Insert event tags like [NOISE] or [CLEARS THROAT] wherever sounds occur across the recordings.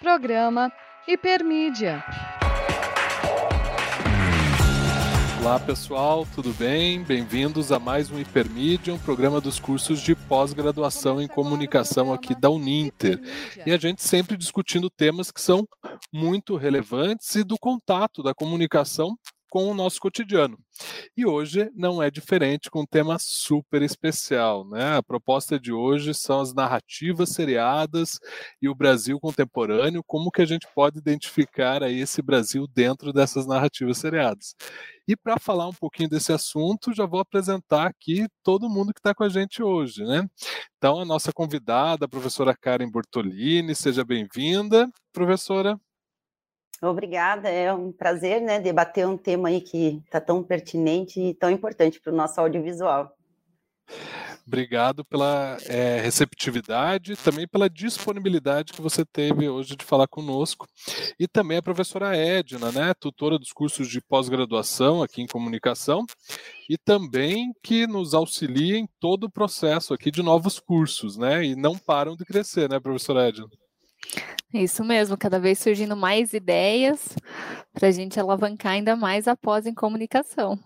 Programa Hipermídia. Olá pessoal, tudo bem? Bem-vindos a mais um Hipermídia, um programa dos cursos de pós-graduação em comunicação aqui da Uninter. E a gente sempre discutindo temas que são muito relevantes e do contato da comunicação com o nosso cotidiano. E hoje não é diferente com um tema super especial, né? A proposta de hoje são as narrativas seriadas e o Brasil contemporâneo, como que a gente pode identificar aí esse Brasil dentro dessas narrativas seriadas. E para falar um pouquinho desse assunto, já vou apresentar aqui todo mundo que está com a gente hoje, né? Então, a nossa convidada, a professora Karen Bortolini, seja bem-vinda, professora. Obrigada, é um prazer, né, debater um tema aí que está tão pertinente e tão importante para o nosso audiovisual. Obrigado pela é, receptividade, também pela disponibilidade que você teve hoje de falar conosco. E também a professora Edna, né, tutora dos cursos de pós-graduação aqui em comunicação, e também que nos auxilia em todo o processo aqui de novos cursos, né, e não param de crescer, né, professora Edna? Isso mesmo, cada vez surgindo mais ideias para a gente alavancar ainda mais a pós em comunicação.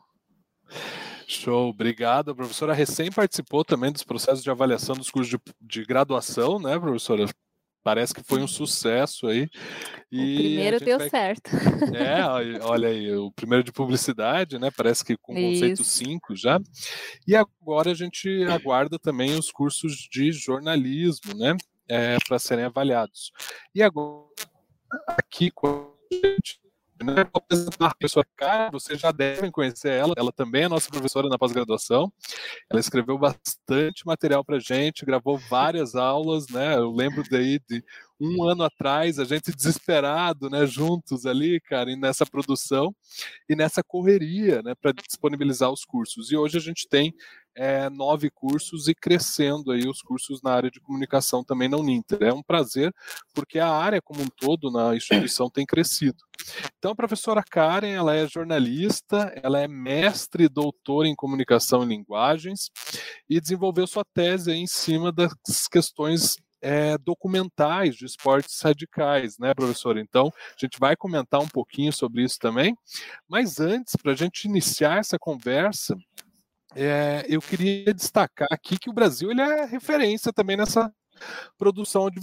Show, obrigado. A professora recém participou também dos processos de avaliação dos cursos de, de graduação, né, professora? Parece que foi um sucesso aí. E o primeiro deu vai... certo. É, olha aí, o primeiro de publicidade, né? Parece que com conceito 5 já. E agora a gente aguarda também os cursos de jornalismo, né? É, para serem avaliados. E agora, aqui com a gente, né, vou apresentar a pessoa cara, vocês já devem conhecer ela, ela também é nossa professora na pós-graduação, ela escreveu bastante material para gente, gravou várias aulas, né, eu lembro daí de um ano atrás, a gente [LAUGHS] desesperado, né, juntos ali, cara, e nessa produção e nessa correria, né, para disponibilizar os cursos. E hoje a gente tem é, nove cursos e crescendo aí os cursos na área de comunicação também na Uninter. É um prazer, porque a área como um todo na instituição tem crescido. Então, a professora Karen, ela é jornalista, ela é mestre e doutora em comunicação e linguagens e desenvolveu sua tese em cima das questões é, documentais de esportes radicais, né, professor? Então, a gente vai comentar um pouquinho sobre isso também. Mas antes, para a gente iniciar essa conversa, é, eu queria destacar aqui que o Brasil ele é referência também nessa produção de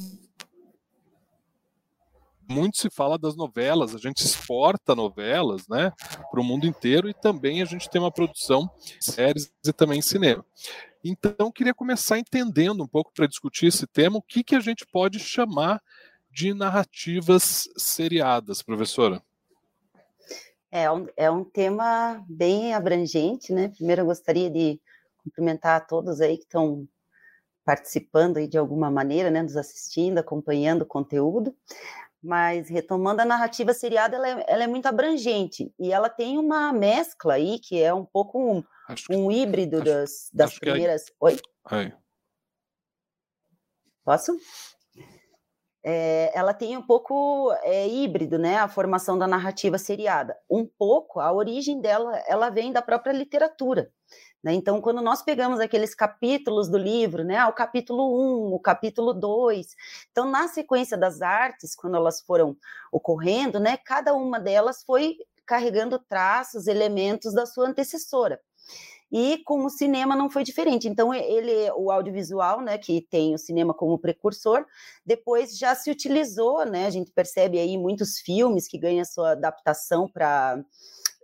muito se fala das novelas, a gente exporta novelas, né, para o mundo inteiro e também a gente tem uma produção de séries e também cinema. Então, queria começar entendendo um pouco para discutir esse tema, o que, que a gente pode chamar de narrativas seriadas, professora? É um, é um tema bem abrangente, né? Primeiro eu gostaria de cumprimentar a todos aí que estão participando aí de alguma maneira, né, nos assistindo, acompanhando o conteúdo. Mas retomando a narrativa seriada, ela é, ela é muito abrangente e ela tem uma mescla aí que é um pouco um, um híbrido acho, das, das primeiras. Aí. Oi? Posso? é, ela tem um pouco é, híbrido, né, a formação da narrativa seriada. Um pouco, a origem dela, ela vem da própria literatura. Né? Então, quando nós pegamos aqueles capítulos do livro, né, o capítulo 1, o capítulo 2, então, na sequência das artes, quando elas foram ocorrendo, né, cada uma delas foi carregando traços, elementos da sua antecessora. E com o cinema não foi diferente. Então, ele, o audiovisual, né, que tem o cinema como precursor, depois já se utilizou, né? A gente percebe aí muitos filmes que ganham sua adaptação para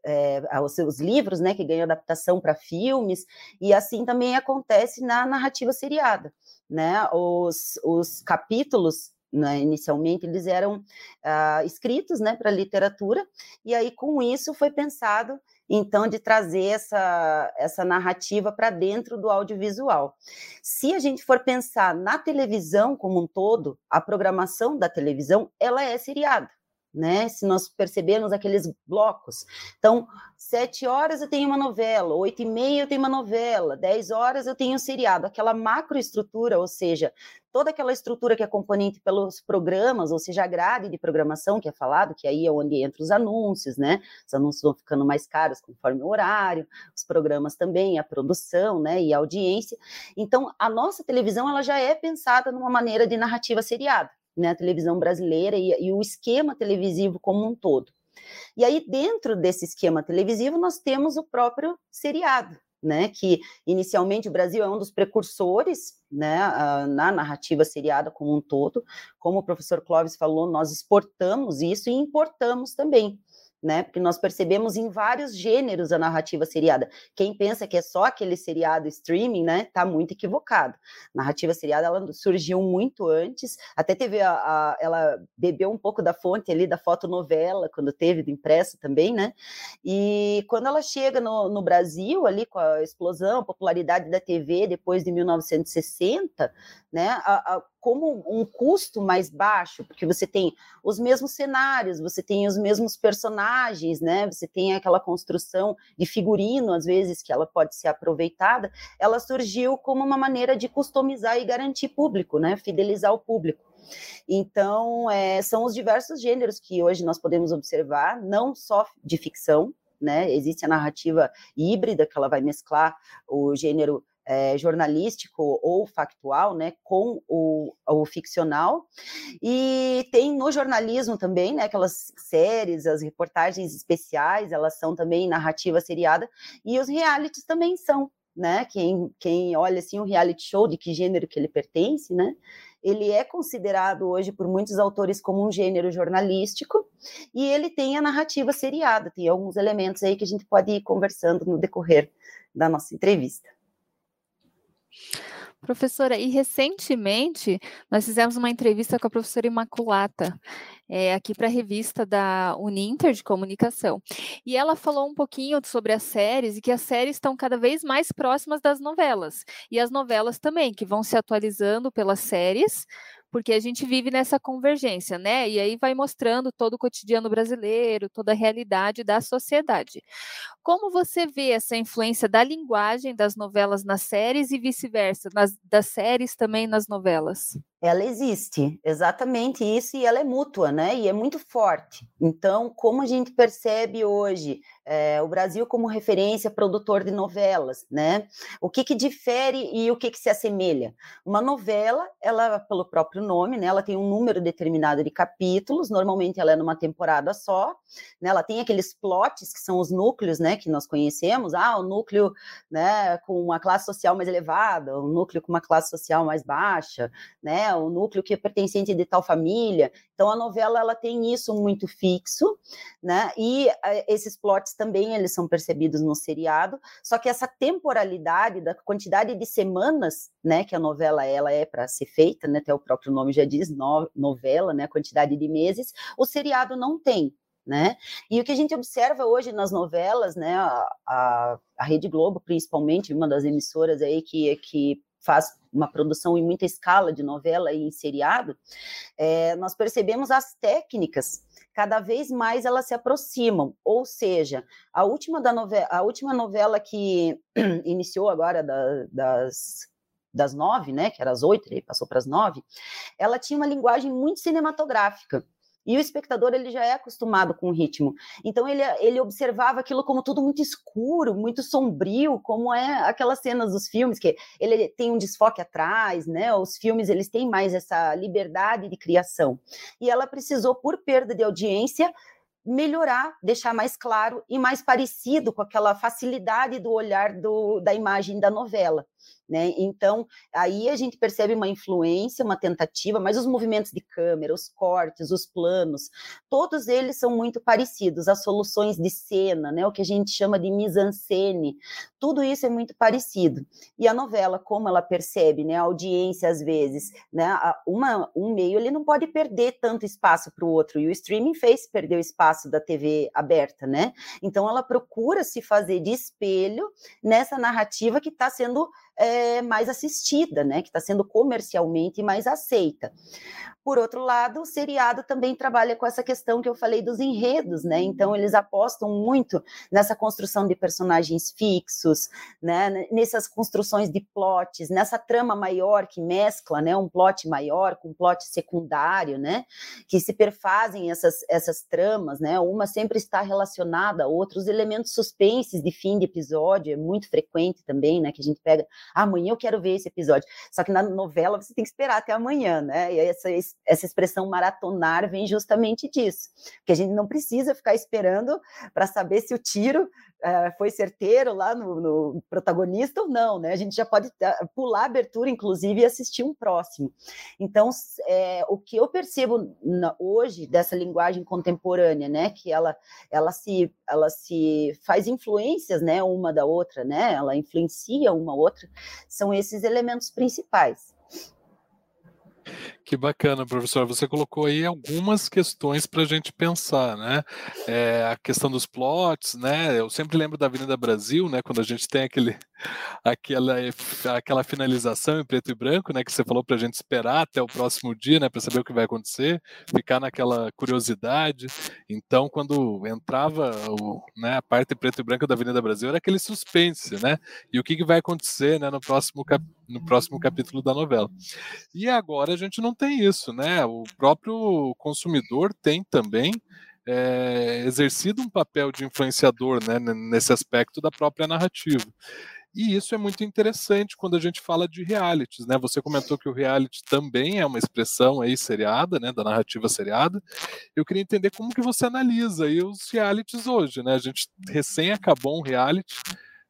é, os seus livros, né, que ganham adaptação para filmes, e assim também acontece na narrativa seriada, né? Os, os capítulos né, inicialmente eles eram uh, escritos né, para literatura, e aí com isso foi pensado então de trazer essa, essa narrativa para dentro do audiovisual. Se a gente for pensar na televisão como um todo, a programação da televisão ela é seriada né? Se nós percebemos aqueles blocos. Então, sete horas eu tenho uma novela, oito e meia eu tenho uma novela, dez horas eu tenho um seriado. Aquela macroestrutura, ou seja, toda aquela estrutura que é componente pelos programas, ou seja, a grade de programação que é falado, que aí é onde entram os anúncios, né? Os anúncios vão ficando mais caros conforme o horário, os programas também, a produção, né? E a audiência. Então, a nossa televisão, ela já é pensada numa maneira de narrativa seriada né, a televisão brasileira e, e o esquema televisivo como um todo. E aí, dentro desse esquema televisivo, nós temos o próprio seriado, né, que inicialmente o Brasil é um dos precursores né, na narrativa seriada como um todo. Como o professor Clóvis falou, nós exportamos isso e importamos também né? Porque nós percebemos em vários gêneros a narrativa seriada. Quem pensa que é só aquele seriado streaming, né, tá muito equivocado. A narrativa seriada ela surgiu muito antes, até teve a, a, ela bebeu um pouco da fonte ali da fotonovela quando teve do impresso também, né? E quando ela chega no, no Brasil ali com a explosão, a popularidade da TV depois de 1960, né? A, a, como um custo mais baixo, porque você tem os mesmos cenários, você tem os mesmos personagens, né? Você tem aquela construção de figurino, às vezes, que ela pode ser aproveitada. Ela surgiu como uma maneira de customizar e garantir público, né? Fidelizar o público. Então, é, são os diversos gêneros que hoje nós podemos observar, não só de ficção, né? Existe a narrativa híbrida, que ela vai mesclar o gênero é, jornalístico ou factual, né, com o, o, ficcional. E tem no jornalismo também, né, aquelas séries, as reportagens especiais, elas são também narrativa seriada, e os realities também são, né, quem, quem olha assim o reality show, de que gênero que ele pertence, né, ele é considerado hoje por muitos autores como um gênero jornalístico, e ele tem a narrativa seriada, tem alguns elementos aí que a gente pode ir conversando no decorrer da nossa entrevista. Professora, e recentemente nós fizemos uma entrevista com a professora Imaculata, é, aqui para a revista da Uninter de Comunicação. E ela falou um pouquinho sobre as séries e que as séries estão cada vez mais próximas das novelas. E as novelas também, que vão se atualizando pelas séries, porque a gente vive nessa convergência, né? E aí vai mostrando todo o cotidiano brasileiro, toda a realidade da sociedade. Como você vê essa influência da linguagem das novelas nas séries e vice-versa, das séries também nas novelas? Ela existe, exatamente isso, e ela é mútua, né? E é muito forte. Então, como a gente percebe hoje é, o Brasil como referência produtor de novelas, né? O que que difere e o que que se assemelha? Uma novela, ela, pelo próprio nome, né? Ela tem um número determinado de capítulos, normalmente ela é numa temporada só, né? Ela tem aqueles plots que são os núcleos, né? Que nós conhecemos, ah, o núcleo, né? Com uma classe social mais elevada, o núcleo com uma classe social mais baixa, né? O núcleo que é pertencente de tal família. Então a novela ela tem isso muito fixo, né? E uh, esses plots também eles são percebidos no seriado. Só que essa temporalidade da quantidade de semanas, né, que a novela ela é para ser feita, né? Até o próprio nome já diz no, novela, né? A quantidade de meses. O seriado não tem. Né? E o que a gente observa hoje nas novelas, né, a, a, a Rede Globo, principalmente, uma das emissoras aí que, que faz uma produção em muita escala de novela e em seriado, é, nós percebemos as técnicas cada vez mais elas se aproximam, ou seja, a última, da novela, a última novela que [CLEARS THROAT] iniciou agora da, das das nove, né, que era às oito, passou para as nove, ela tinha uma linguagem muito cinematográfica. E o espectador ele já é acostumado com o ritmo. Então ele, ele observava aquilo como tudo muito escuro, muito sombrio, como é aquelas cenas dos filmes que ele tem um desfoque atrás, né? Os filmes eles têm mais essa liberdade de criação. E ela precisou por perda de audiência melhorar, deixar mais claro e mais parecido com aquela facilidade do olhar do, da imagem da novela. Né? Então, aí a gente percebe uma influência, uma tentativa, mas os movimentos de câmera, os cortes, os planos, todos eles são muito parecidos, as soluções de cena, né? o que a gente chama de mise-en-scène, tudo isso é muito parecido. E a novela, como ela percebe, né? a audiência às vezes, né? Uma, um meio ele não pode perder tanto espaço para o outro, e o streaming fez perder o espaço da TV aberta, né? Então ela procura se fazer de espelho nessa narrativa que está sendo é, mais assistida, né, que está sendo comercialmente mais aceita. Por outro lado, o seriado também trabalha com essa questão que eu falei dos enredos, né? Então eles apostam muito nessa construção de personagens fixos, né? Nessas construções de plots, nessa trama maior que mescla, né? Um plot maior com um plot secundário, né? Que se perfazem essas essas tramas, né? Uma sempre está relacionada a outros elementos suspenses de fim de episódio, é muito frequente também, né? Que a gente pega amanhã eu quero ver esse episódio. Só que na novela você tem que esperar até amanhã, né? E essa, essa expressão maratonar vem justamente disso, que a gente não precisa ficar esperando para saber se o tiro uh, foi certeiro lá no, no, protagonista ou não, né? A gente já pode uh, pular a abertura, inclusive, e assistir um próximo. Então, é, o que eu percebo na, hoje dessa linguagem contemporânea, né? Que ela, ela, se, ela se faz influências, né? Uma da outra, né? Ela influencia uma outra, são esses elementos principais. Que bacana, professor. Você colocou aí algumas questões para a gente pensar, né? É, a questão dos plots, né? Eu sempre lembro da Avenida Brasil, né? Quando a gente tem aquele, [LAUGHS] aquela, aquela finalização em preto e branco, né? Que você falou para a gente esperar até o próximo dia, né? Para saber o que vai acontecer, ficar naquela curiosidade. Então, quando entrava o, né, a parte preto e branco da Avenida Brasil, era aquele suspense, né? E o que, que vai acontecer, né? No próximo, cap, no próximo capítulo da novela. E agora a gente não tem isso, né? O próprio consumidor tem também é, exercido um papel de influenciador né, nesse aspecto da própria narrativa. E isso é muito interessante quando a gente fala de realities, né? Você comentou que o reality também é uma expressão aí seriada, né, da narrativa seriada. Eu queria entender como que você analisa aí os realities hoje, né? A gente recém acabou um reality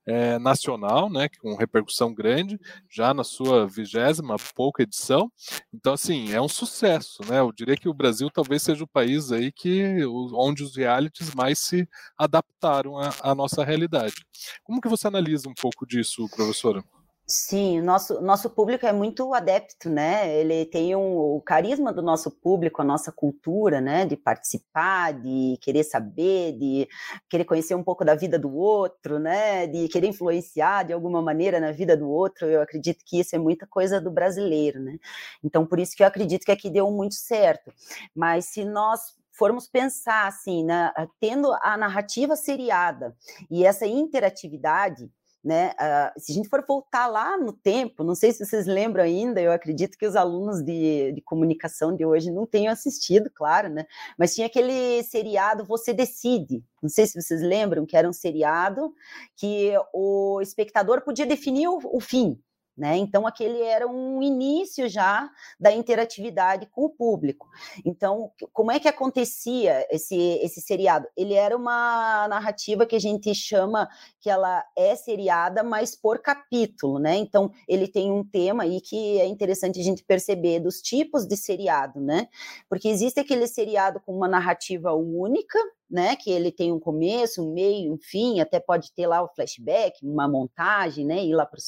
é, nacional, né, com repercussão grande, já na sua vigésima pouca edição. Então, assim, é um sucesso, né? Eu diria que o Brasil talvez seja o país aí que onde os realities mais se adaptaram à, à nossa realidade. Como que você analisa um pouco disso, professora? Sim, o nosso, nosso público é muito adepto, né? Ele tem um, o carisma do nosso público, a nossa cultura, né? De participar, de querer saber, de querer conhecer um pouco da vida do outro, né? De querer influenciar de alguma maneira na vida do outro. Eu acredito que isso é muita coisa do brasileiro, né? Então, por isso que eu acredito que aqui deu muito certo. Mas se nós formos pensar assim, né, tendo a narrativa seriada e essa interatividade, né? Uh, se a gente for voltar lá no tempo, não sei se vocês lembram ainda, eu acredito que os alunos de, de comunicação de hoje não tenham assistido, claro, né? Mas tinha aquele seriado Você Decide, não sei se vocês lembram, que era um seriado que o espectador podia definir o, o fim, né? Então, aquele era um início já da interatividade com o público. Então, como é que acontecia esse, esse seriado? Ele era uma narrativa que a gente chama que ela é seriada, mas por capítulo, né? Então, ele tem um tema aí que é interessante a gente perceber dos tipos de seriado, né? Porque existe aquele seriado com uma narrativa única, né? Que ele tem um começo, um meio, um fim, até pode ter lá o flashback, uma montagem, né? Ir lá para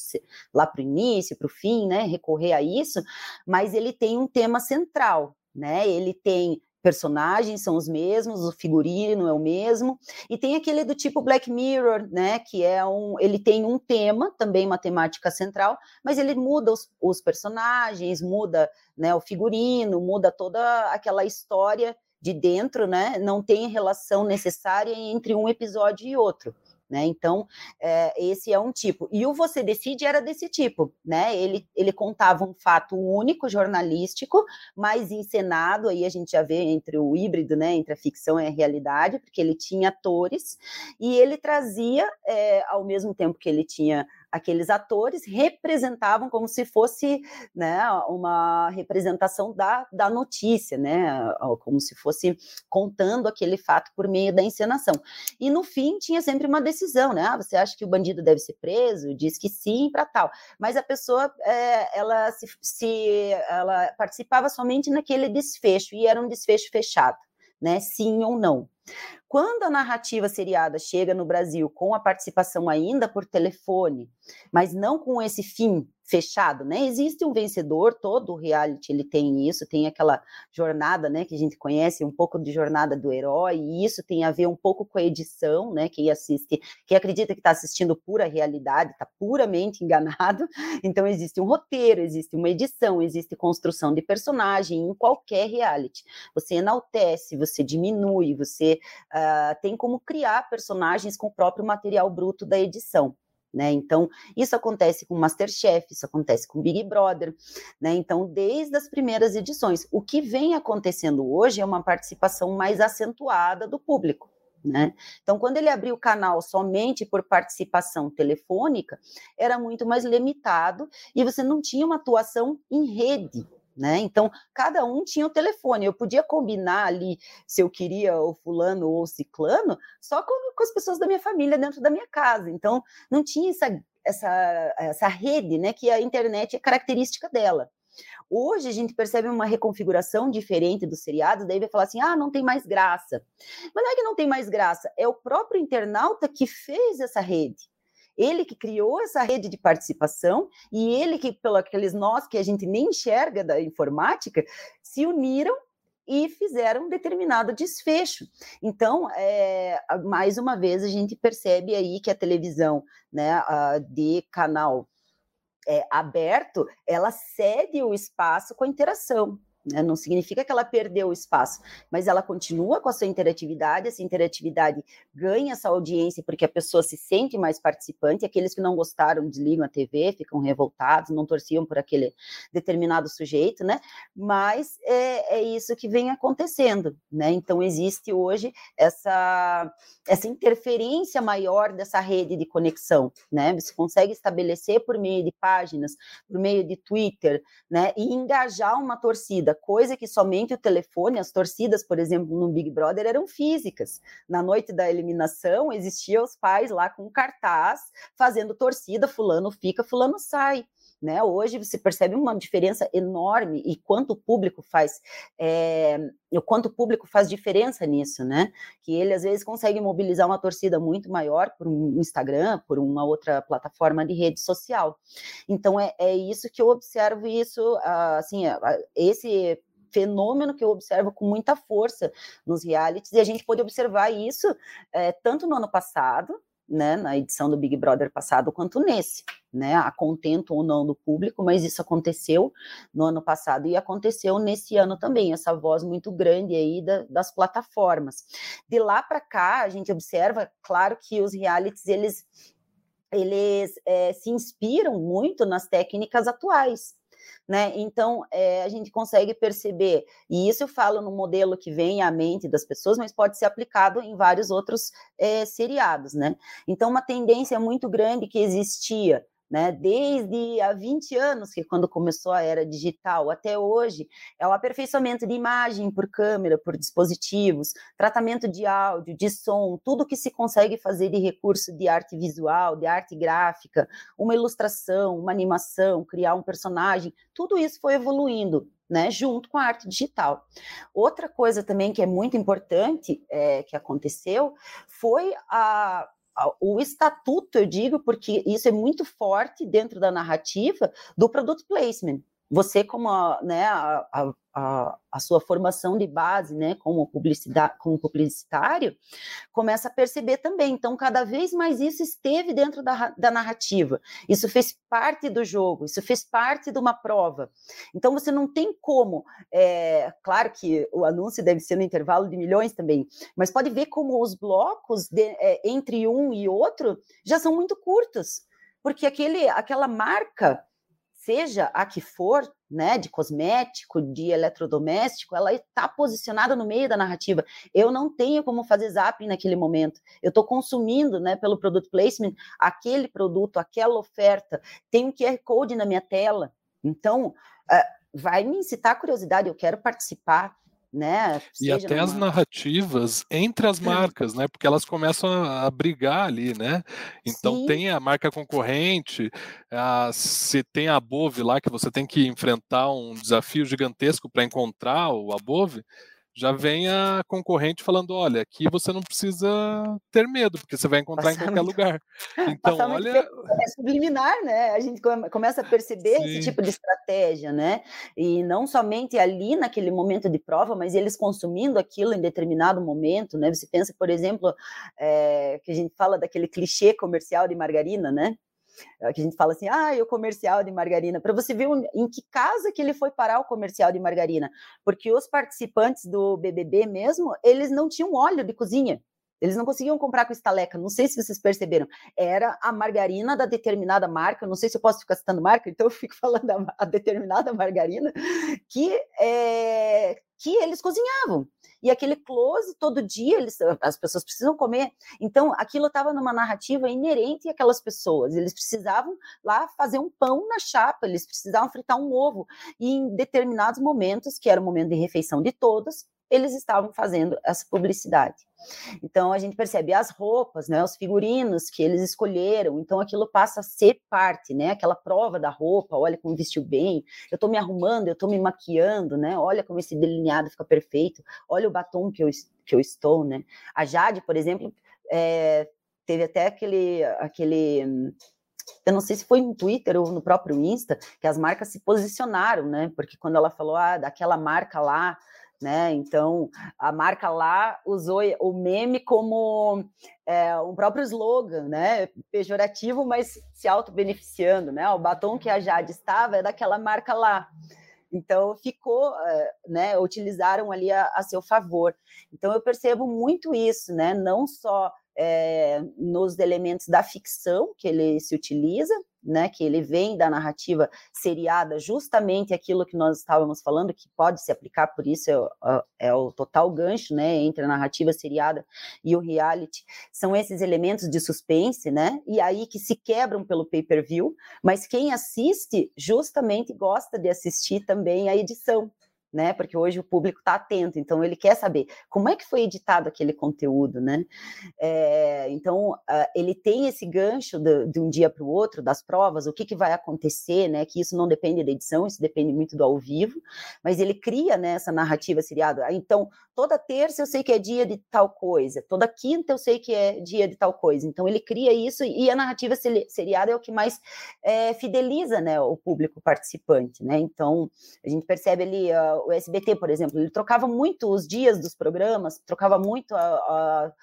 lá o início, para o fim, né? Recorrer a isso, mas ele tem um tema central, né? Ele tem personagens são os mesmos, o figurino é o mesmo, e tem aquele do tipo Black Mirror, né, que é um, ele tem um tema, também uma temática central, mas ele muda os, os personagens, muda, né, o figurino, muda toda aquela história de dentro, né, não tem relação necessária entre um episódio e outro. Né? Então, é, esse é um tipo. E o Você Decide era desse tipo, né? Ele, ele contava um fato único, jornalístico, mas encenado, aí a gente já vê entre o híbrido, né? Entre a ficção e a realidade, porque ele tinha atores, e ele trazia, é, ao mesmo tempo que ele tinha aqueles atores representavam como se fosse né, uma representação da, da notícia, né, como se fosse contando aquele fato por meio da encenação. E no fim tinha sempre uma decisão, né? Ah, você acha que o bandido deve ser preso? Diz que sim para tal. Mas a pessoa é, ela se, se ela participava somente naquele desfecho e era um desfecho fechado, né? Sim ou não. Quando a narrativa seriada chega no Brasil com a participação ainda por telefone, mas não com esse fim fechado, né? Existe um vencedor, todo o reality ele tem isso, tem aquela jornada, né, que a gente conhece, um pouco de jornada do herói, e isso tem a ver um pouco com a edição, né? Quem assiste, quem acredita que está assistindo pura realidade, está puramente enganado. [LAUGHS] Então existe um roteiro, existe uma edição, existe construção de personagem em qualquer reality. Você enaltece, você diminui, você uh, tem como criar personagens com o próprio material bruto da edição. Né? Então, isso acontece com Masterchef, isso acontece com Big Brother, né? Então, desde as primeiras edições, o que vem acontecendo hoje é uma participação mais acentuada do público. Né? Então, quando ele abriu o canal somente por participação telefônica, era muito mais limitado e você não tinha uma atuação em rede. Né? Então, cada um tinha o telefone. Eu podia combinar ali se eu queria o fulano ou o ciclano só com, com as pessoas da minha família dentro da minha casa. Então, não tinha essa, essa, essa rede, né? Que a internet é característica dela. Hoje a gente percebe uma reconfiguração diferente dos seriados, daí vai falar assim: ah, não tem mais graça. Mas não é que não tem mais graça, é o próprio internauta que fez essa rede. Ele que criou essa rede de participação e ele que, pelo aqueles nós que a gente nem enxerga da informática, se uniram e fizeram um determinado desfecho. Então, é, mais uma vez, a gente percebe aí que a televisão né, de canal é, aberto, ela cede o espaço com a interação. Né? Não significa que ela perdeu o espaço, mas ela continua com a sua interatividade, essa interatividade ganha essa audiência porque a pessoa se sente mais participante, aqueles que não gostaram desligam a TV, ficam revoltados, não torciam por aquele determinado sujeito, né? Mas é, é isso que vem acontecendo, né? Então existe hoje essa, essa interferência maior dessa rede de conexão, né? Você consegue estabelecer por meio de páginas, por meio de Twitter, né? E engajar uma torcida coisa que somente o telefone, as torcidas, por exemplo, no Big Brother eram físicas. Na noite da eliminação, existiam os pais lá com cartaz fazendo torcida, fulano fica, fulano sai. Né? Hoje você percebe uma diferença enorme e quanto o público faz, é, o quanto o público faz diferença nisso, né? Que ele às vezes consegue mobilizar uma torcida muito maior por um Instagram, por uma outra plataforma de rede social. Então é, é isso que eu observo isso, assim, esse fenômeno que eu observo com muita força nos realities, e a gente pôde observar isso é, tanto no ano passado, né, na edição do Big Brother passado, quanto nesse, né, a contento ou não do público, mas isso aconteceu no ano passado e aconteceu nesse ano também, essa voz muito grande aí da, das plataformas. De lá para cá, a gente observa, claro que os realities, eles eles é, se inspiram muito nas técnicas atuais, né? Então, é, a gente consegue perceber, e isso eu falo no modelo que vem à mente das pessoas, mas pode ser aplicado em vários outros é, seriados, né? Então, uma tendência muito grande que existia né? Desde há 20 anos, que quando começou a era digital, até hoje, é o aperfeiçoamento de imagem por câmera, por dispositivos, tratamento de áudio, de som, tudo que se consegue fazer de recurso de arte visual, de arte gráfica, uma ilustração, uma animação, criar um personagem, tudo isso foi evoluindo. Né, junto com a arte digital. Outra coisa também que é muito importante é, que aconteceu foi a, o estatuto, eu digo, porque isso é muito forte dentro da narrativa do product placement. Você, como a, né, a, a, a, sua formação de base, né, como, publicidade, como publicitário, começa a perceber também. Então, cada vez mais isso esteve dentro da, da narrativa. Isso fez parte do jogo, isso fez parte de uma prova. Então, você não tem como. É, claro que o anúncio deve ser no intervalo de milhões também, mas pode ver como os blocos de, é, entre um e outro já são muito curtos. Porque aquele, aquela marca seja a que for, né, de cosmético, de eletrodoméstico, ela está posicionada no meio da narrativa. Eu não tenho como fazer zapping naquele momento. Eu estou consumindo, né, pelo product placement, aquele produto, aquela oferta. Tem um QR Code na minha tela. Então, uh, vai me incitar a curiosidade, eu quero participar, né? E até numa... as narrativas entre as marcas, né? Porque elas começam a, brigar ali, né? Então Sim. tem a marca concorrente, a, se tem a Above lá que você tem que enfrentar um desafio gigantesco para encontrar o Above, já vem a concorrente falando: olha, aqui você não precisa ter medo, porque você vai encontrar Passar em qualquer muito... lugar. [LAUGHS] Então, Passar olha. É subliminar, né? A gente começa a perceber Sim. esse tipo de estratégia, né? E não somente ali naquele momento de prova, mas eles consumindo aquilo em determinado momento, né? Você pensa, por exemplo, é, que a gente fala daquele clichê comercial de margarina, né? É, que a gente fala assim, ah, o comercial de margarina, para você ver em que casa que ele foi parar o comercial de margarina, porque os participantes do BBB mesmo, eles não tinham óleo de cozinha, eles não conseguiam comprar com estaleca, não sei se vocês perceberam. Era a margarina da determinada marca, não sei se eu posso ficar citando marca, então eu fico [LAUGHS] falando a, a determinada margarina, que é, que eles cozinhavam. E aquele close todo dia, eles, as pessoas precisam comer. Então, aquilo estava numa narrativa inerente àquelas pessoas. Eles precisavam lá fazer um pão na chapa, eles precisavam fritar um ovo. E em determinados momentos, que era o momento de refeição de todos, eles estavam fazendo essa publicidade. Então a gente percebe as roupas, né, os figurinos que eles escolheram, então aquilo passa a ser parte, né, aquela prova da roupa, olha como vestiu bem, eu estou me arrumando, eu estou me maquiando, né, olha como esse delineado fica perfeito, olha o batom que eu, que eu estou, né. A Jade, por exemplo, é, teve até aquele, aquele eu não sei se foi no Twitter ou no próprio Insta, que as marcas se posicionaram, né? Porque quando ela falou, ah, daquela marca lá, né? Então, a marca lá usou o meme como é, um próprio slogan, né? Pejorativo, mas se auto-beneficiando, né? O batom que a Jade estava é daquela marca lá. Então, ficou, é, né? Utilizaram ali a, a seu favor. Então, eu percebo muito isso, né? Não só é, nos elementos da ficção que ele se utiliza, né, que ele vem da narrativa seriada, justamente aquilo que nós estávamos falando, que pode se aplicar, por isso é, é, o total gancho, né, entre a narrativa seriada e o reality, são esses elementos de suspense, né, e aí que se quebram pelo pay-per-view, mas quem assiste justamente gosta de assistir também a edição, né? Porque hoje o público está atento, então ele quer saber como é que foi editado aquele conteúdo, né? É, então uh, ele tem esse gancho de, de um dia para o outro das provas, o que, que vai acontecer, né? Que isso não depende da edição, isso depende muito do ao vivo, mas ele cria né, essa narrativa seriada. Ah, então toda terça eu sei que é dia de tal coisa, toda quinta eu sei que é dia de tal coisa. Então ele cria isso e a narrativa seriada é o que mais é, fideliza, né? O público participante, né? Então a gente percebe ali uh, o SBT, por exemplo, ele trocava muito os dias dos programas, trocava muito a,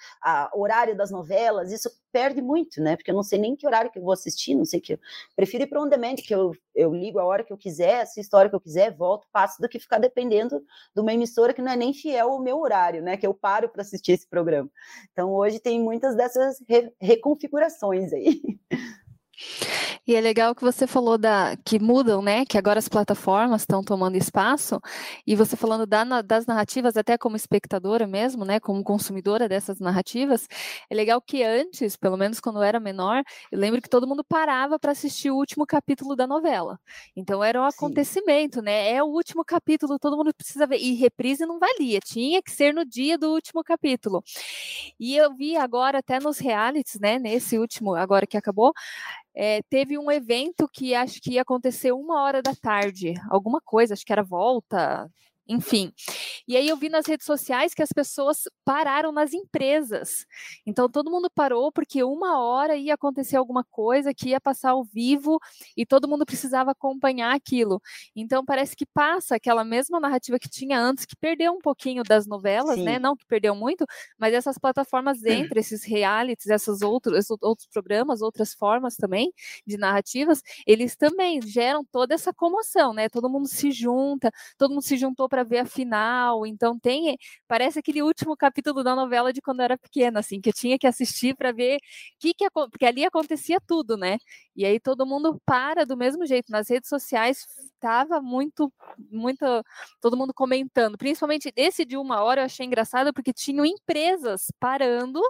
horário das novelas, isso perde muito, né? Porque eu não sei nem que horário que eu vou assistir, não sei que. Eu prefiro ir para on demand, que eu, eu ligo a hora que eu quiser, assisto a hora que eu quiser, volto, passo, do que ficar dependendo de uma emissora que não é nem fiel ao meu horário, né? Que eu paro para assistir esse programa. Então hoje tem muitas dessas re, reconfigurações aí. E é legal que você falou da que mudam, né? Que agora as plataformas estão tomando espaço, e você falando da, das narrativas, até como espectadora mesmo, né? Como consumidora dessas narrativas, é legal que antes, pelo menos quando eu era menor, eu lembro que todo mundo parava para assistir o último capítulo da novela. Então era um Sim. acontecimento, né? É o último capítulo, todo mundo precisa ver. E reprise não valia, tinha que ser no dia do último capítulo. E eu vi agora até nos realities, né? Nesse último, agora que acabou, é, teve um evento que acho que ia acontecer uma hora da tarde, alguma coisa, acho que era volta, enfim. E aí eu vi nas redes sociais que as pessoas pararam nas empresas. Então todo mundo parou porque uma hora ia acontecer alguma coisa que ia passar ao vivo e todo mundo precisava acompanhar aquilo. Então parece que passa aquela mesma narrativa que tinha antes, que perdeu um pouquinho das novelas, né? Sim. né? Não que perdeu muito, mas essas plataformas entre esses realities, esses outros, esses outros programas, outras formas também de narrativas, eles também geram toda essa comoção, né? Todo mundo se junta, todo mundo se juntou para ver a final. Então tem, parece aquele último capítulo da novela de quando eu era pequena, assim, que eu tinha que assistir para ver que que porque ali acontecia tudo, né? E aí todo mundo para do mesmo jeito. Nas redes sociais estava muito, muito, todo mundo comentando. Principalmente esse de uma hora eu achei engraçado porque tinham empresas parando,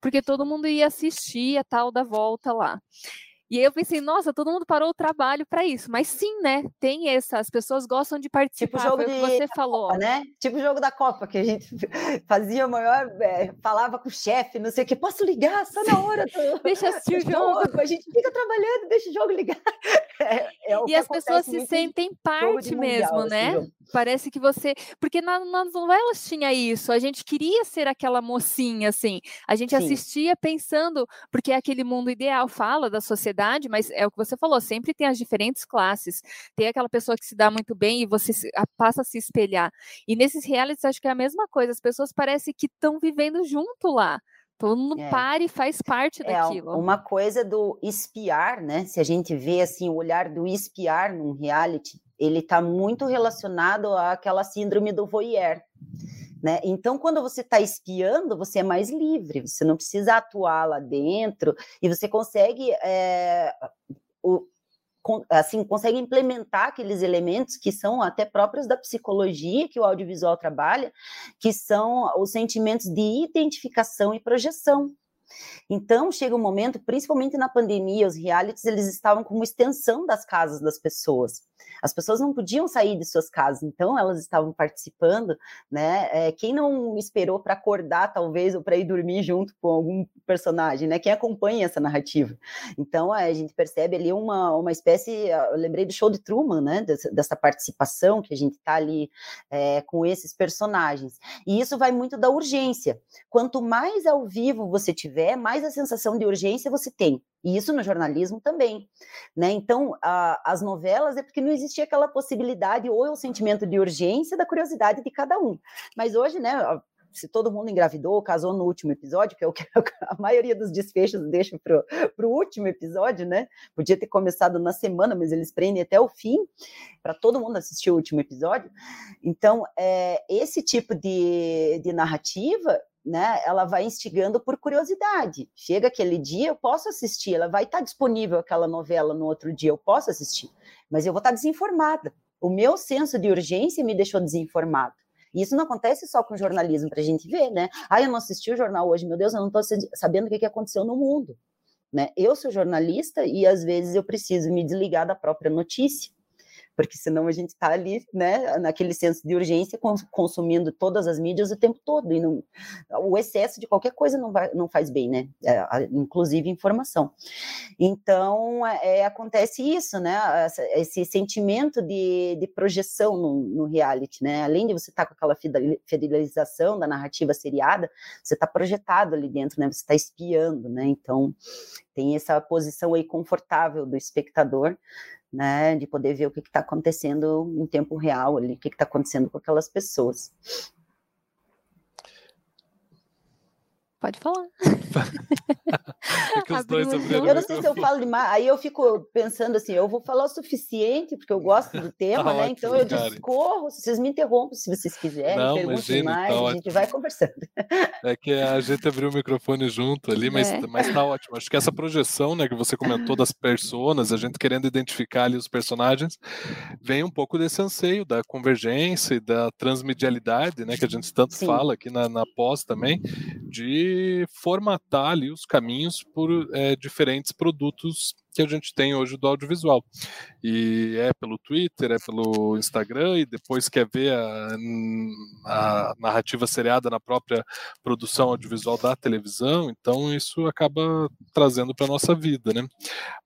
porque todo mundo ia assistir a tal da volta lá. E aí eu pensei, nossa, todo mundo parou o trabalho para isso. Mas sim, né? Tem essa, as pessoas gostam de tipo participar, tipo jogo de... você falou. Copa, né? Tipo o jogo da Copa, que a gente [LAUGHS] fazia o maior, é, falava com o chefe, não sei o que, posso ligar só na hora. Do... [LAUGHS] deixa assistir o jogo. A gente fica trabalhando, deixa o jogo ligar. [LAUGHS] É, é e as pessoas se sentem parte mesmo, mundial, né? Parece que você. Porque na, nas novelas tinha isso. A gente queria ser aquela mocinha, assim. A gente Sim. assistia pensando, porque é aquele mundo ideal, fala da sociedade, mas é o que você falou, sempre tem as diferentes classes. Tem aquela pessoa que se dá muito bem e você passa a se espelhar. E nesses realities, acho que é a mesma coisa. As pessoas parecem que estão vivendo junto lá. Todo mundo é. para e faz parte é, daquilo. Uma coisa do espiar, né? Se a gente vê assim o olhar do espiar num reality, ele está muito relacionado àquela síndrome do voyeur. Né? Então, quando você está espiando, você é mais livre, você não precisa atuar lá dentro e você consegue é, o, assim consegue implementar aqueles elementos que são até próprios da psicologia que o audiovisual trabalha, que são os sentimentos de identificação e projeção. Então, chega um momento, principalmente na pandemia, os realities eles estavam como extensão das casas das pessoas. As pessoas não podiam sair de suas casas, então elas estavam participando, né? É, quem não esperou para acordar, talvez, ou para ir dormir junto com algum personagem, né? Quem acompanha essa narrativa. Então, a gente percebe ali uma, uma espécie, eu lembrei do show de Truman, né? Dessa, dessa participação que a gente está ali é, com esses personagens. E isso vai muito da urgência. Quanto mais ao vivo você tiver, mais a sensação de urgência você tem. E isso no jornalismo também, né? Então, a, as novelas é porque não existia aquela possibilidade ou é o sentimento de urgência da curiosidade de cada um. Mas hoje, né, se todo mundo engravidou, casou no último episódio, que é o que [LAUGHS] a maioria dos desfechos deixa para o último episódio, né? Podia ter começado na semana, mas eles prendem até o fim, para todo mundo assistir o último episódio. Então, é, esse tipo de, de narrativa né, ela vai instigando por curiosidade. Chega aquele dia, eu posso assistir, ela vai estar disponível aquela novela no outro dia, eu posso assistir, mas eu vou estar desinformada. O meu senso de urgência me deixou desinformado. E isso não acontece só com jornalismo, para a gente ver, né? Ah, eu não assisti o jornal hoje, meu Deus, eu não estou sabendo o que aconteceu no mundo. Né? Eu sou jornalista e às vezes eu preciso me desligar da própria notícia porque senão a gente está ali, né, naquele senso de urgência, consumindo todas as mídias o tempo todo, e não, o excesso de qualquer coisa não, vai, não faz bem, né, é, inclusive informação. Então, é, acontece isso, né, esse sentimento de, de projeção no, no, reality, né, além de você estar tá com aquela fidelização da narrativa seriada, você está projetado ali dentro, né, você está espiando, né, então tem essa posição aí confortável do espectador, né, de poder ver o que está acontecendo em tempo real ali, o que está acontecendo com aquelas pessoas. Pode falar. [LAUGHS] é que os dois eu não sei se eu falo demais, aí eu fico pensando assim, eu vou falar o suficiente, porque eu gosto do [LAUGHS] tema, tá né? Ótimo, então eu cara. discorro, vocês me interrompem se vocês quiserem, não, perguntem mais, tá a gente vai conversando. [LAUGHS] É que a gente abriu o microfone junto ali, mas, é. mas tá ótimo. Acho que essa projeção, né, que você comentou das personas, a gente querendo identificar ali os personagens, vem um pouco desse anseio da convergência e da transmedialidade, né, que a gente tanto Sim. fala aqui na, na pós também, de formatar ali os caminhos por é, diferentes produtos que a gente tem hoje do audiovisual. E é pelo Twitter, é pelo Instagram, e depois quer ver a, a narrativa seriada na própria produção audiovisual da televisão, então isso acaba trazendo para a nossa vida, né?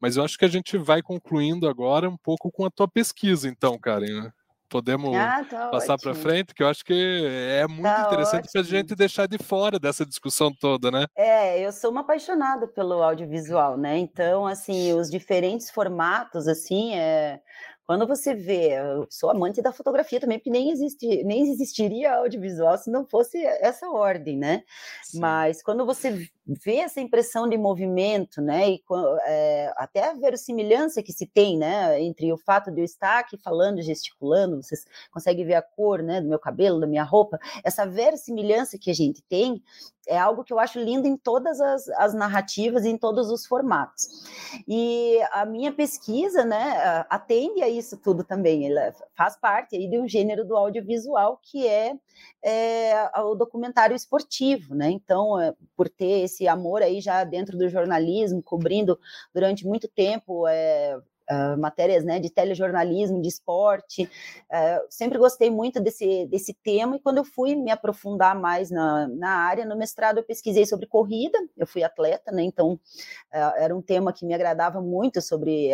Mas eu acho que a gente vai concluindo agora um pouco com a tua pesquisa, então, Karen podemos ah, tá passar para frente, que eu acho que é muito tá interessante para a gente deixar de fora dessa discussão toda, né? É, eu sou uma apaixonada pelo audiovisual, né? Então, assim, os diferentes formatos, assim, é, quando você vê, eu sou amante da fotografia também, porque nem, existe, nem existiria audiovisual se não fosse essa ordem, né? Sim. Mas quando você vê essa impressão de movimento, né, e é, até a verossimilhança que se tem, né, entre o fato de eu estar aqui falando, gesticulando, vocês conseguem ver a cor, né, do meu cabelo, da minha roupa, essa verossimilhança que a gente tem é algo que eu acho lindo em todas as, as narrativas e em todos os formatos. E a minha pesquisa, né, atende a isso tudo também, ela faz parte aí de um gênero do audiovisual que é, é o documentário esportivo, né, então, é, por ter esse amor aí já dentro do jornalismo, cobrindo durante muito tempo é, Uh, matérias né, de telejornalismo, de esporte. Uh, sempre gostei muito desse, desse tema, e quando eu fui me aprofundar mais na, na área, no mestrado eu pesquisei sobre corrida, eu fui atleta, né, então uh, era um tema que me agradava muito sobre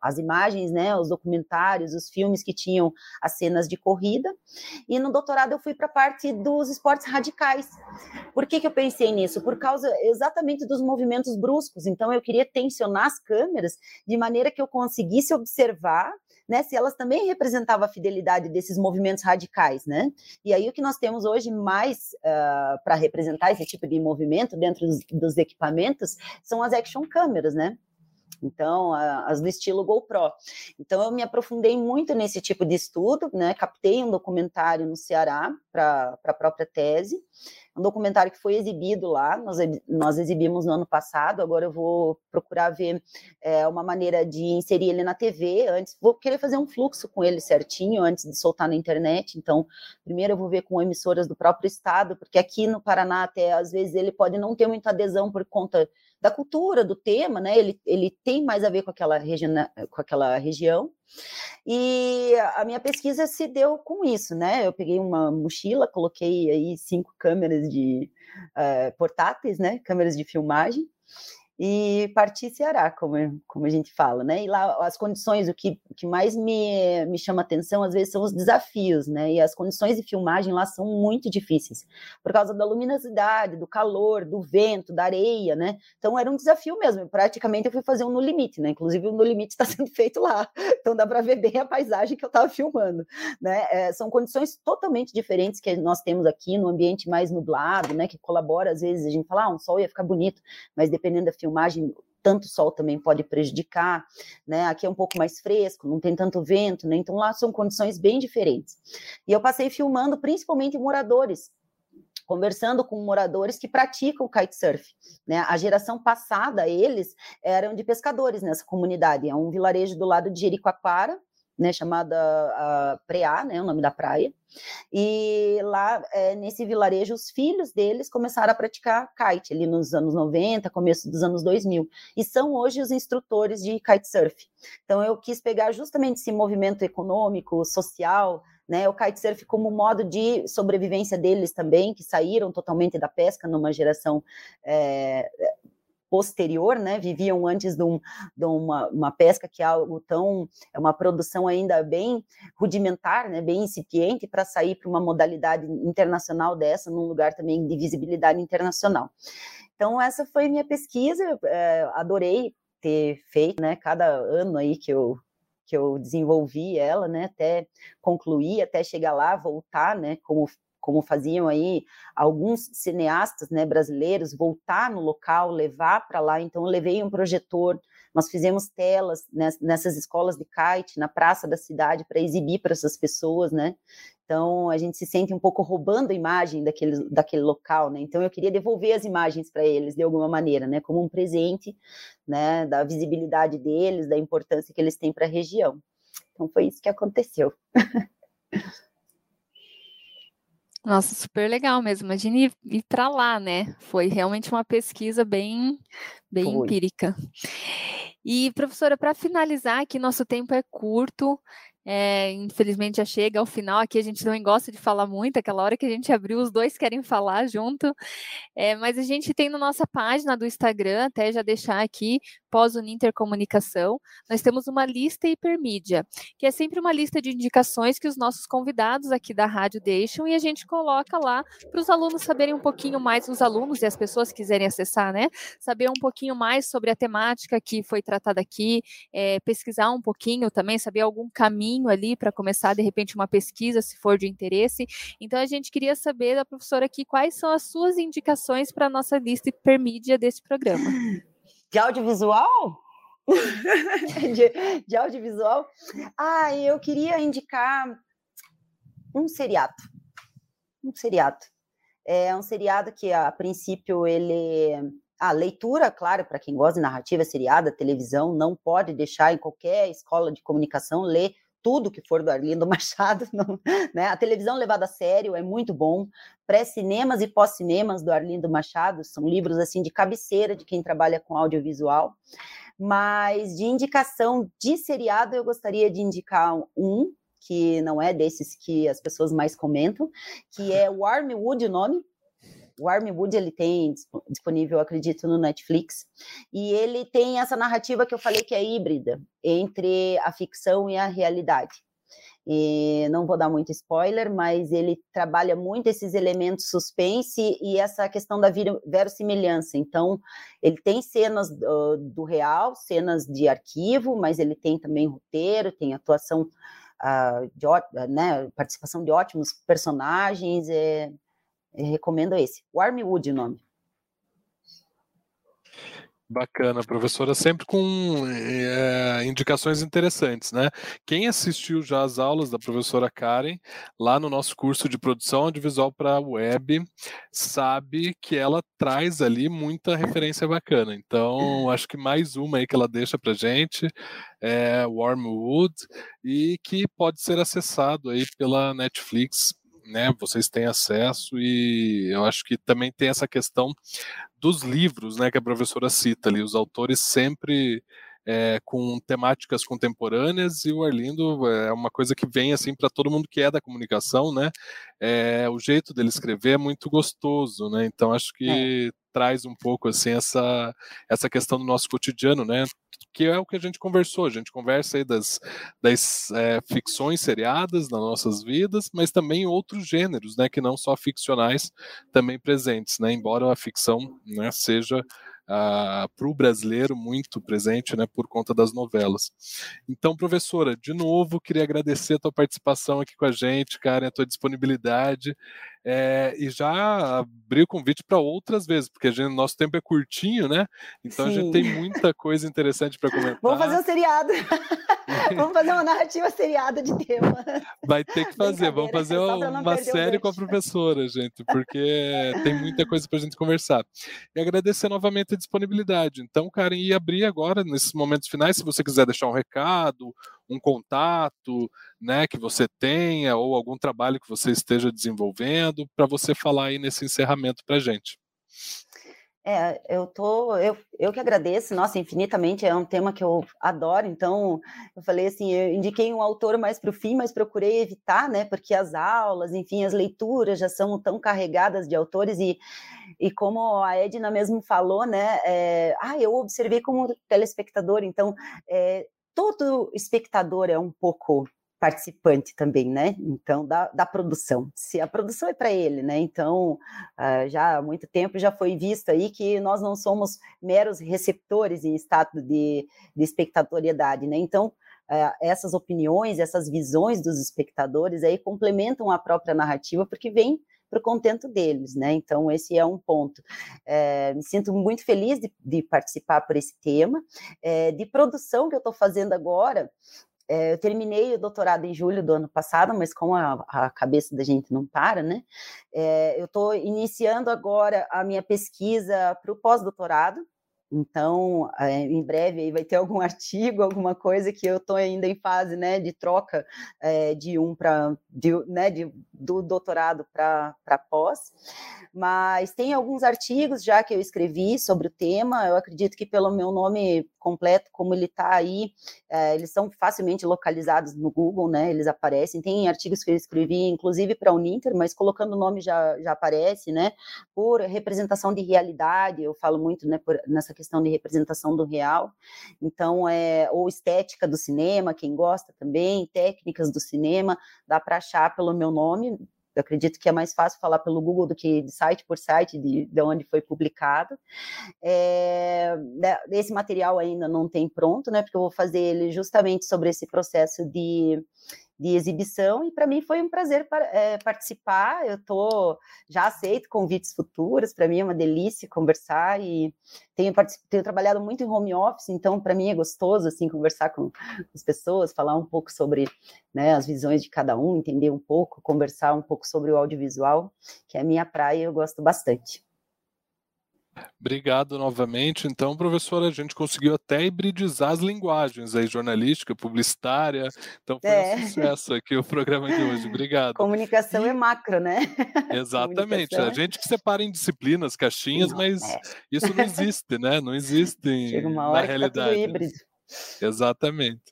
as imagens, né, os documentários, os filmes que tinham as cenas de corrida, e no doutorado eu fui para a parte dos esportes radicais. Por que, que eu pensei nisso? Por causa exatamente dos movimentos bruscos, então eu queria tensionar as câmeras de maneira que eu conseguisse observar né, se elas também representavam a fidelidade desses movimentos radicais, né? E aí o que nós temos hoje mais uh, para representar esse tipo de movimento dentro dos, dos, equipamentos são as action câmeras, né? Então, as do estilo GoPro. Então, eu me aprofundei muito nesse tipo de estudo, né? Captei um documentário no Ceará para a própria tese, um documentário que foi exibido lá, nós, nós exibimos no ano passado, agora eu vou procurar ver é, uma maneira de inserir ele na TV antes, vou querer fazer um fluxo com ele certinho antes de soltar na internet, então, primeiro eu vou ver com emissoras do próprio estado, porque aqui no Paraná até, às vezes, ele pode não ter muita adesão por conta da cultura, do tema, né? Ele, ele tem mais a ver com aquela, com aquela região. E a minha pesquisa se deu com isso, né? Eu peguei uma mochila, coloquei aí cinco câmeras de uh, portáteis, né? Câmeras de filmagem e partir Ceará, como, como a gente fala, né? E lá as condições, o que, que mais me, me chama atenção às vezes são os desafios, né? E as condições de filmagem lá são muito difíceis, por causa da luminosidade, do calor, do vento, da areia, né? Então era um desafio mesmo. Praticamente eu fui fazer um no limite, né? Inclusive o no limite está [LAUGHS] sendo feito lá, então dá para ver bem a paisagem que eu estava filmando, né? É, são condições totalmente diferentes que nós temos aqui no ambiente mais nublado, né? Que colabora às vezes a gente fala, ah, um sol ia ficar bonito, mas dependendo da filmagem, tanto sol também pode prejudicar, né? Aqui é um pouco mais fresco, não tem tanto vento, né? Então lá são condições bem diferentes. E eu passei filmando principalmente moradores, conversando com moradores que praticam kitesurf. Né? A geração passada, eles eram de pescadores nessa comunidade. É um vilarejo do lado de Jericoacoara, né, chamada uh, Preá, né, o nome da praia. E lá, é, nesse vilarejo, os filhos deles começaram a praticar kite, ali nos anos 90, começo dos anos 2000. E são hoje os instrutores de kitesurf. Então, eu quis pegar justamente esse movimento econômico, social, né, o kitesurf como modo de sobrevivência deles também, que saíram totalmente da pesca numa geração é, posterior, né, viviam antes de, um, de uma, uma, pesca que é algo tão, é uma produção ainda bem rudimentar, né, bem incipiente, para sair para uma modalidade internacional dessa, num lugar também de visibilidade internacional. Então, essa foi minha pesquisa, é, adorei ter feito, né, cada ano aí que eu que eu desenvolvi ela, né, até concluir, até chegar lá, voltar, né, como como faziam aí alguns cineastas né, brasileiros, voltar no local, levar para lá. Então, eu levei um projetor, nós fizemos telas nessas escolas de kite, na praça da cidade, para exibir para essas pessoas, né? Então, a gente se sente um pouco roubando a imagem daquele, daquele local, né? Então, eu queria devolver as imagens para eles de alguma maneira, né? Como um presente, né? Da visibilidade deles, da importância que eles têm para a região. Então, foi isso que aconteceu. [LAUGHS] Nossa, super legal mesmo. Imagine ir, ir para lá, né? Foi realmente uma pesquisa bem, bem Foi. empírica. E, professora, para finalizar, aqui nosso tempo é curto. É, infelizmente já chega ao final. Aqui a gente não gosta de falar muito, aquela hora que a gente abriu, os dois querem falar junto. É, mas a gente tem na nossa página do Instagram, até já deixar aqui, pós-Uninter Comunicação, nós temos uma lista hipermídia, que é sempre uma lista de indicações que os nossos convidados aqui da rádio deixam e a gente coloca lá para os alunos saberem um pouquinho mais, os alunos e as pessoas quiserem acessar, né? Saber um pouquinho mais sobre a temática que foi tratada aqui, é, pesquisar um pouquinho também, saber algum caminho ali para começar, de repente, uma pesquisa, se for de interesse. Então, a gente queria saber da professora aqui quais são as suas indicações para a nossa lista hipermídia desse programa. De audiovisual? de, de audiovisual? Ah, eu queria indicar um seriado. Um seriado. É um seriado que, a princípio, ele. A leitura, claro, para quem gosta de narrativa seriada, televisão, não pode deixar em qualquer escola de comunicação ler tudo que for do Arlindo Machado, [LAUGHS] não, né? A televisão levada a sério é muito bom. Pré-cinemas e pós-cinemas do Arlindo Machado são livros assim de cabeceira de quem trabalha com audiovisual. Mas de indicação de seriado, eu gostaria de indicar um que não é desses que as pessoas mais comentam, que é [LAUGHS] Warmwood, o nome, o Armwood ele tem disponível, acredito, no Netflix, e ele tem essa narrativa que eu falei que é híbrida entre a ficção e a realidade. E não vou dar muito spoiler, mas ele trabalha muito esses elementos suspense e essa questão da verossimilhança. Então, ele tem cenas do, do real, cenas de arquivo, mas ele tem também roteiro, tem atuação, uh, de, né, participação de ótimos personagens. É, recomendo esse. Warmwood o nome. Bacana, professora, sempre com é, indicações interessantes, né? Quem assistiu já as aulas da professora Karen, lá no nosso curso de produção audiovisual para web, sabe que ela traz ali muita referência bacana. Então, acho que mais uma aí que ela deixa para gente é Wormwood e que pode ser acessado aí pela Netflix né, vocês têm acesso e eu acho que também tem essa questão dos livros, né, que a professora cita ali, os autores sempre é, com temáticas contemporâneas e o Arlindo é uma coisa que vem assim para todo mundo que é da comunicação, né? É, o jeito dele escrever é muito gostoso, né? Então acho que é. traz um pouco assim essa essa questão do nosso cotidiano, né? Que é o que a gente conversou, a gente conversa aí das, das é, ficções seriadas nas nossas vidas, mas também outros gêneros, né? Que não só ficcionais também presentes, né? Embora a ficção né, seja para o brasileiro muito presente, né, por conta das novelas. Então, professora, de novo, queria agradecer a tua participação aqui com a gente, cara, a tua disponibilidade, é, e já abrir o convite para outras vezes, porque a gente, nosso tempo é curtinho, né? Então Sim. a gente tem muita coisa interessante para comentar. Vamos fazer um seriado. [LAUGHS] [LAUGHS] Vamos fazer uma narrativa seriada de tema. Vai ter que fazer, vamos fazer uma série com a professora, gente, porque tem muita coisa para a gente conversar. E agradecer novamente a disponibilidade. Então, Karen, e abrir agora, nesses momentos finais, se você quiser deixar um recado, um contato, né, que você tenha, ou algum trabalho que você esteja desenvolvendo, para você falar aí nesse encerramento para a gente. É, eu tô, eu, eu que agradeço, nossa, infinitamente, é um tema que eu adoro, então eu falei assim, eu indiquei um autor mais para o fim, mas procurei evitar, né, porque as aulas, enfim, as leituras já são tão carregadas de autores e, e como a Edna mesmo falou, né, é, ah, eu observei como telespectador, então é, todo espectador é um pouco participante também, né? Então, da, da produção. Se a produção é para ele, né? Então, uh, já há muito tempo já foi visto aí que nós não somos meros receptores em estado de, de espectatoriedade, né? Então, uh, essas opiniões, essas visões dos espectadores aí complementam a própria narrativa, porque vem para o contento deles, né? Então, esse é um ponto. É, me sinto muito feliz de, de participar por esse tema. É, de produção que eu estou fazendo agora, é, eu terminei o doutorado em julho do ano passado, mas como a, a cabeça da gente não para, né? É, eu estou iniciando agora a minha pesquisa para o pós-doutorado, então, é, em breve vai ter [LAUGHS] algum artigo, alguma coisa que eu estou ainda em fase né, de troca é, de um para né, de, do doutorado para pós. Mas tem alguns artigos já que eu escrevi sobre o tema. Eu acredito que pelo meu nome completo, como ele está aí, é, eles são facilmente localizados no Google, né? Eles aparecem. Tem artigos que eu escrevi, inclusive para a Uninter, mas colocando o nome já, já aparece, né? Por representação de realidade, eu falo muito né, por, nessa questão de representação do real. Então, é, ou estética do cinema, quem gosta também, técnicas do cinema, dá para achar pelo meu nome. Eu acredito que é mais fácil falar pelo Google do que de site por site de, de onde foi publicado. É, esse material ainda não tem pronto, né? Porque eu vou fazer ele justamente sobre esse processo de de exibição e para mim foi um prazer é, participar. Eu tô já aceito convites futuros, para mim é uma delícia conversar e tenho, tenho trabalhado muito em home office, então para mim é gostoso assim conversar com, as pessoas, falar um pouco sobre né, as visões de cada um, entender um pouco, conversar um pouco sobre o audiovisual, que é a minha praia, eu gosto bastante. Obrigado novamente. Então, professora, a gente conseguiu até hibridizar as linguagens aí, jornalística, publicitária. Então, foi é. um sucesso aqui o programa de hoje. Obrigado. Comunicação e... é macro, né? [LAUGHS] Exatamente. A gente que separa em disciplinas, caixinhas, não, mas é. isso não existe, né? Não existe [LAUGHS] Chega uma hora na realidade. Tá híbrido. Exatamente.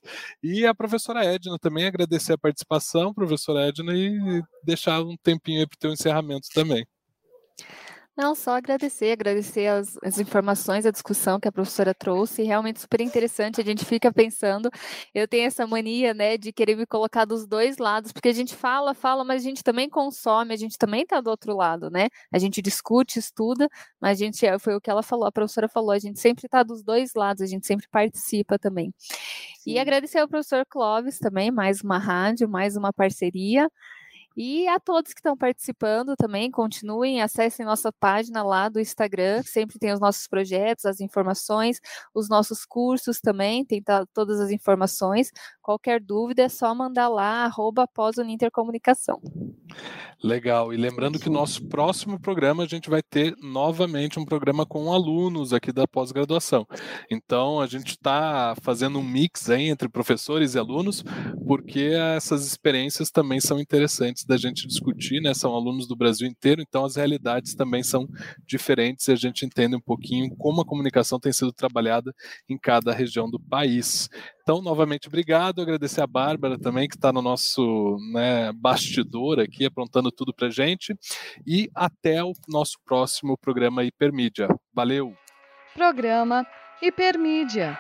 E a professora Edna também agradecer a participação, professora Edna, e deixar um tempinho aí para o teu encerramento também. Não, só agradecer, agradecer as, as, informações, a discussão que a professora trouxe, realmente super interessante, a gente fica pensando, eu tenho essa mania, né, de querer me colocar dos dois lados, porque a gente fala, fala, mas a gente também consome, a gente também está do outro lado, né, a gente discute, estuda, mas a gente, foi o que ela falou, a professora falou, a gente sempre está dos dois lados, a gente sempre participa também. Sim. E agradecer ao professor Clóvis também, mais uma rádio, mais uma parceria, E a todos que estão participando também, continuem, acessem nossa página lá do Instagram, sempre tem os nossos projetos, as informações, os nossos cursos também, tem todas as informações. Qualquer dúvida é só mandar lá, arroba Intercomunicação. Legal. E lembrando que no nosso próximo programa a gente vai ter novamente um programa com alunos aqui da pós-graduação. Então a gente está fazendo um mix aí entre professores e alunos, porque essas experiências também são interessantes da gente discutir, né? São alunos do Brasil inteiro, então as realidades também são diferentes e a gente entende um pouquinho como a comunicação tem sido trabalhada em cada região do país. Então, novamente, obrigado. Agradecer a Bárbara também, que está no nosso né, bastidor aqui, aprontando tudo para gente. E até o nosso próximo programa Hipermídia. Valeu! Programa Hipermídia.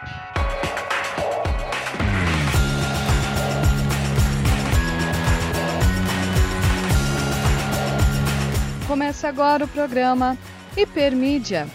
Começa agora o programa Hipermídia